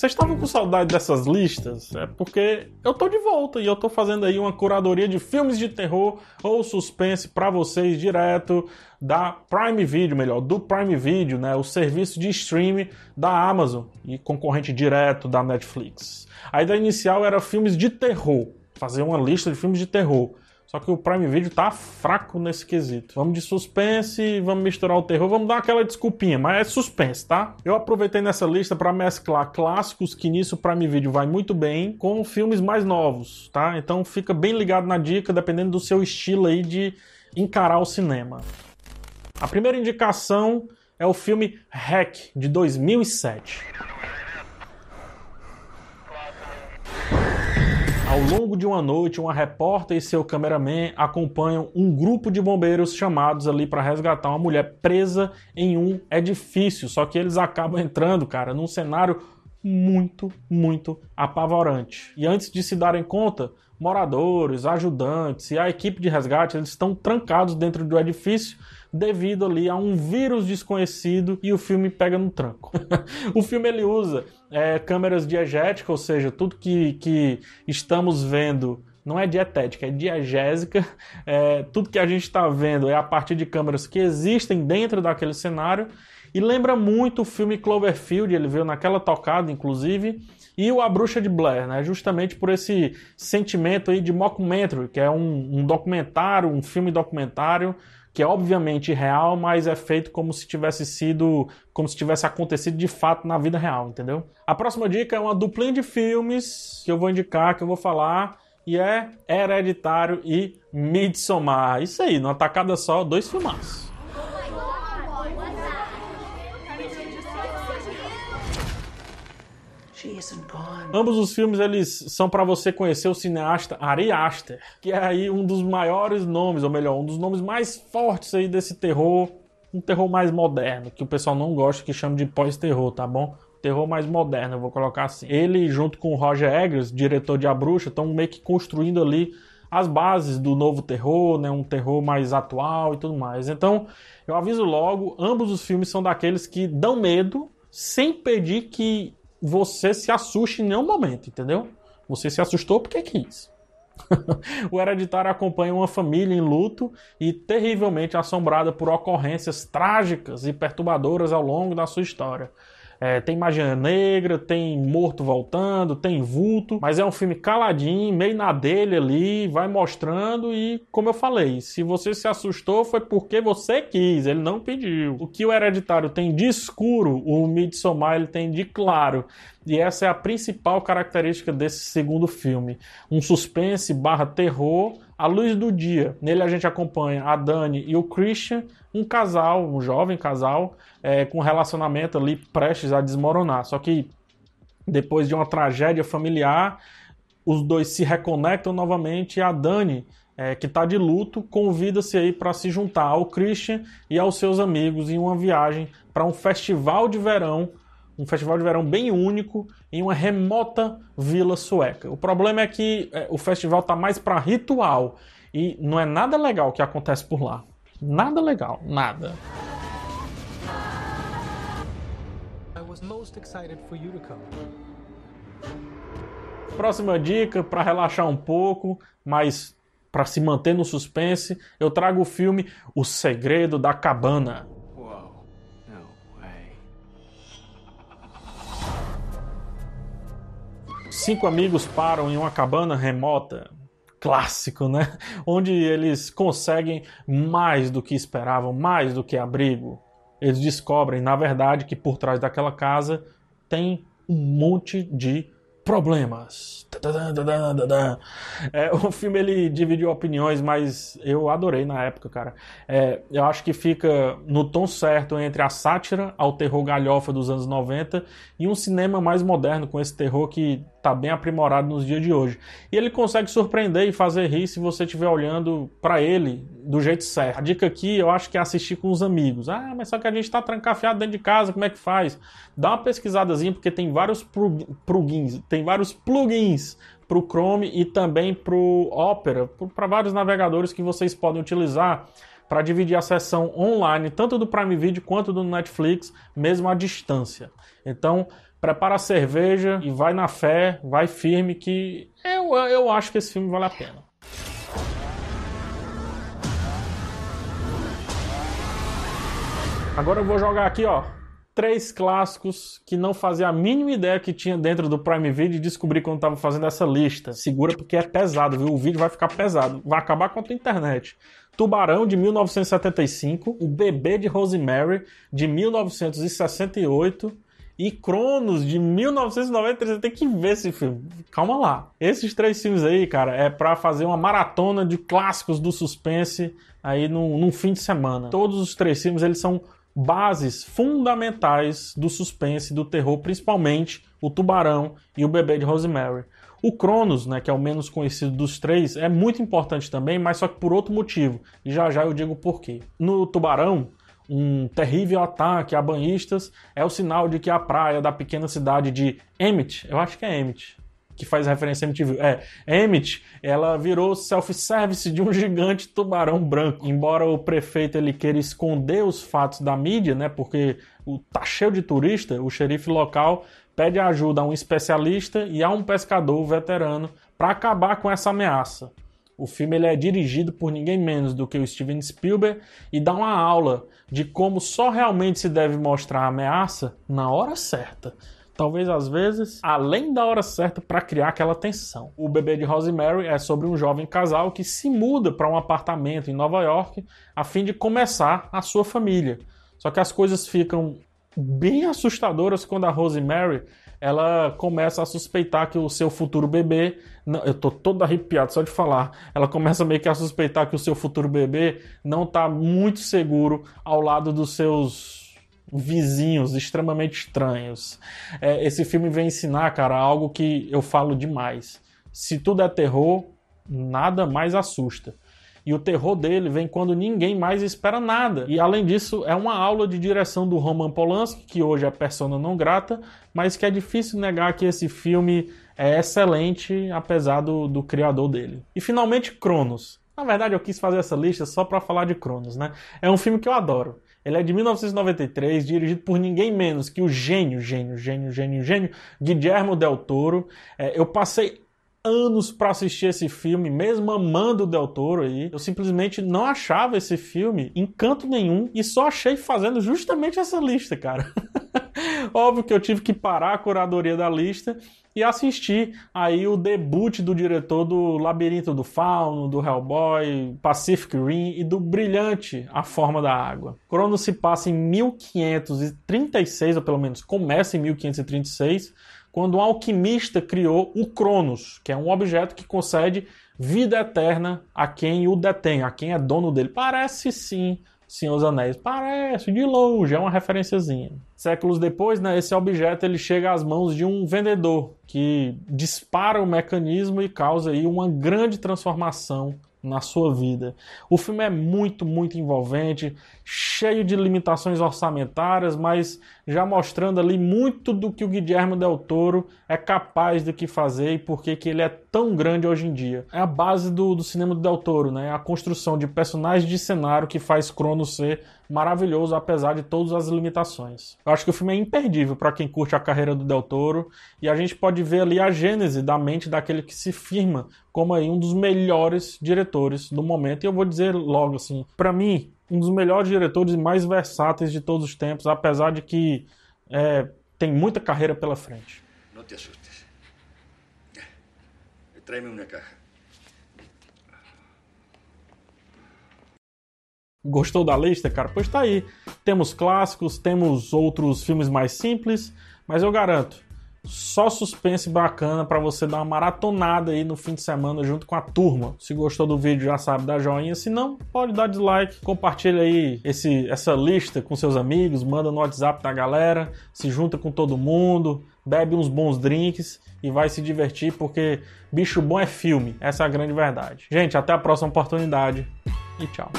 Vocês estavam com saudade dessas listas? É porque eu tô de volta e eu tô fazendo aí uma curadoria de filmes de terror ou suspense para vocês direto da Prime Video, melhor, do Prime Video, né, o serviço de streaming da Amazon e concorrente direto da Netflix. A ideia inicial era filmes de terror, fazer uma lista de filmes de terror. Só que o Prime Video tá fraco nesse quesito. Vamos de suspense, vamos misturar o terror, vamos dar aquela desculpinha, mas é suspense, tá? Eu aproveitei nessa lista para mesclar clássicos, que nisso o Prime Video vai muito bem, com filmes mais novos, tá? Então fica bem ligado na dica, dependendo do seu estilo aí de encarar o cinema. A primeira indicação é o filme Hack, de 2007. Ao longo de uma noite, uma repórter e seu cameraman acompanham um grupo de bombeiros chamados ali para resgatar uma mulher presa em um edifício. Só que eles acabam entrando, cara, num cenário muito, muito apavorante. E antes de se darem conta, moradores, ajudantes e a equipe de resgate eles estão trancados dentro do edifício devido ali a um vírus desconhecido e o filme pega no tranco. o filme ele usa é, câmeras diegéticas, ou seja, tudo que, que estamos vendo não é dietética, é diegésica. É, tudo que a gente está vendo é a partir de câmeras que existem dentro daquele cenário. E lembra muito o filme Cloverfield, ele veio naquela tocada, inclusive, e o A Bruxa de Blair, né? Justamente por esse sentimento aí de mockumentary, que é um, um documentário, um filme documentário que é obviamente real, mas é feito como se tivesse sido, como se tivesse acontecido de fato na vida real, entendeu? A próxima dica é uma duplinha de filmes que eu vou indicar, que eu vou falar, e é Hereditário e Midsommar. Isso aí, numa tacada só, dois filmaços. Ambos os filmes eles são para você conhecer o cineasta Ari Aster, que é aí um dos maiores nomes, ou melhor, um dos nomes mais fortes aí desse terror, um terror mais moderno, que o pessoal não gosta que chama de pós-terror, tá bom? Terror mais moderno, eu vou colocar assim. Ele junto com o Roger Eggers, diretor de A Bruxa, estão meio que construindo ali as bases do novo terror, né, um terror mais atual e tudo mais. Então, eu aviso logo, ambos os filmes são daqueles que dão medo, sem pedir que você se assuste em nenhum momento, entendeu? Você se assustou porque quis. o Hereditário acompanha uma família em luto e terrivelmente assombrada por ocorrências trágicas e perturbadoras ao longo da sua história. É, tem magia negra, tem morto voltando, tem vulto, mas é um filme caladinho, meio na dele ali, vai mostrando e, como eu falei, se você se assustou foi porque você quis, ele não pediu. O que o Hereditário tem de escuro, o Midsommar ele tem de claro. E essa é a principal característica desse segundo filme. Um suspense barra terror à luz do dia. Nele a gente acompanha a Dani e o Christian, um casal, um jovem casal, é, com relacionamento ali prestes a desmoronar. Só que depois de uma tragédia familiar, os dois se reconectam novamente e a Dani, é, que está de luto, convida-se aí para se juntar ao Christian e aos seus amigos em uma viagem para um festival de verão um festival de verão bem único em uma remota vila sueca. O problema é que é, o festival tá mais para ritual e não é nada legal que acontece por lá. Nada legal, nada. Próxima dica para relaxar um pouco, mas para se manter no suspense, eu trago o filme O Segredo da Cabana. Cinco amigos param em uma cabana remota, clássico, né? Onde eles conseguem mais do que esperavam, mais do que abrigo. Eles descobrem, na verdade, que por trás daquela casa tem um monte de problemas. É, o filme ele dividiu opiniões, mas eu adorei na época, cara. É, eu acho que fica no tom certo entre a sátira ao terror galhofa dos anos 90 e um cinema mais moderno com esse terror que tá bem aprimorado nos dias de hoje. E ele consegue surpreender e fazer rir se você estiver olhando para ele do jeito certo. A dica aqui eu acho que é assistir com os amigos. Ah, mas só que a gente tá trancafiado dentro de casa, como é que faz? Dá uma pesquisadazinha porque tem vários plugins, tem vários plugins para o Chrome e também para o Opera, para vários navegadores que vocês podem utilizar para dividir a sessão online, tanto do Prime Video quanto do Netflix, mesmo à distância. Então, prepara a cerveja e vai na fé, vai firme que eu, eu acho que esse filme vale a pena. Agora eu vou jogar aqui, ó, três clássicos que não fazia a mínima ideia que tinha dentro do Prime Video e descobri quando estava fazendo essa lista. Segura porque é pesado, viu? O vídeo vai ficar pesado, vai acabar com a tua internet. Tubarão de 1975, O Bebê de Rosemary de 1968 e Cronos de 1993. Você tem que ver esse filme. Calma lá. Esses três filmes aí, cara, é para fazer uma maratona de clássicos do suspense aí num, num fim de semana. Todos os três filmes eles são bases fundamentais do suspense, do terror, principalmente o Tubarão e o Bebê de Rosemary. O Cronos, né, que é o menos conhecido dos três, é muito importante também, mas só que por outro motivo. E já já eu digo por quê. No Tubarão, um terrível ataque a banhistas é o sinal de que a praia da pequena cidade de Emmett, eu acho que é Emmett, que faz referência a MTV. É, Emmett, ela virou self-service de um gigante tubarão branco. Embora o prefeito ele queira esconder os fatos da mídia, né, porque o, tá cheio de turista, o xerife local pede ajuda a um especialista e a um pescador veterano para acabar com essa ameaça. O filme ele é dirigido por ninguém menos do que o Steven Spielberg e dá uma aula de como só realmente se deve mostrar a ameaça na hora certa talvez às vezes além da hora certa para criar aquela tensão. O bebê de Rosemary é sobre um jovem casal que se muda para um apartamento em Nova York a fim de começar a sua família. Só que as coisas ficam bem assustadoras quando a Rosemary ela começa a suspeitar que o seu futuro bebê. Não, eu tô todo arrepiado só de falar. Ela começa meio que a suspeitar que o seu futuro bebê não está muito seguro ao lado dos seus vizinhos extremamente estranhos. É, esse filme vem ensinar, cara, algo que eu falo demais. Se tudo é terror, nada mais assusta. E o terror dele vem quando ninguém mais espera nada. E além disso, é uma aula de direção do Roman Polanski, que hoje é persona não grata, mas que é difícil negar que esse filme é excelente, apesar do, do criador dele. E finalmente, Cronos. Na verdade, eu quis fazer essa lista só para falar de Cronos, né? É um filme que eu adoro. Ele é de 1993, dirigido por ninguém menos que o gênio, gênio, gênio, gênio, gênio, Guillermo del Toro. É, eu passei anos para assistir esse filme, mesmo amando o Del Toro aí. Eu simplesmente não achava esse filme em canto nenhum e só achei fazendo justamente essa lista, cara. Óbvio que eu tive que parar a curadoria da lista e assistir aí o debut do diretor do Labirinto do Fauno, do Hellboy, Pacific Rim e do brilhante A Forma da Água. Cronos se passa em 1536, ou pelo menos começa em 1536, quando um alquimista criou o Cronos, que é um objeto que concede vida eterna a quem o detém, a quem é dono dele. Parece sim Senhor dos Anéis. Parece, de longe, é uma referenciazinha. Séculos depois, né, esse objeto ele chega às mãos de um vendedor que dispara o mecanismo e causa aí uma grande transformação na sua vida. O filme é muito, muito envolvente, cheio de limitações orçamentárias, mas já mostrando ali muito do que o Guilherme Del Toro é capaz de que fazer e por que ele é tão grande hoje em dia. É a base do, do cinema do Del Toro, né? A construção de personagens de cenário que faz Cronos ser maravilhoso, apesar de todas as limitações. Eu acho que o filme é imperdível para quem curte a carreira do Del Toro e a gente pode ver ali a gênese da mente daquele que se firma como aí um dos melhores diretores do momento. E eu vou dizer logo assim, para mim, um dos melhores diretores e mais versáteis de todos os tempos, apesar de que é, tem muita carreira pela frente. Não te assustes. Tráeme uma caixa. Gostou da lista, cara? Pois tá aí. Temos clássicos, temos outros filmes mais simples, mas eu garanto, só suspense bacana para você dar uma maratonada aí no fim de semana junto com a turma. Se gostou do vídeo, já sabe, dá joinha. Se não, pode dar dislike. Compartilha aí esse, essa lista com seus amigos, manda no WhatsApp da galera, se junta com todo mundo, bebe uns bons drinks e vai se divertir porque bicho bom é filme. Essa é a grande verdade. Gente, até a próxima oportunidade e tchau.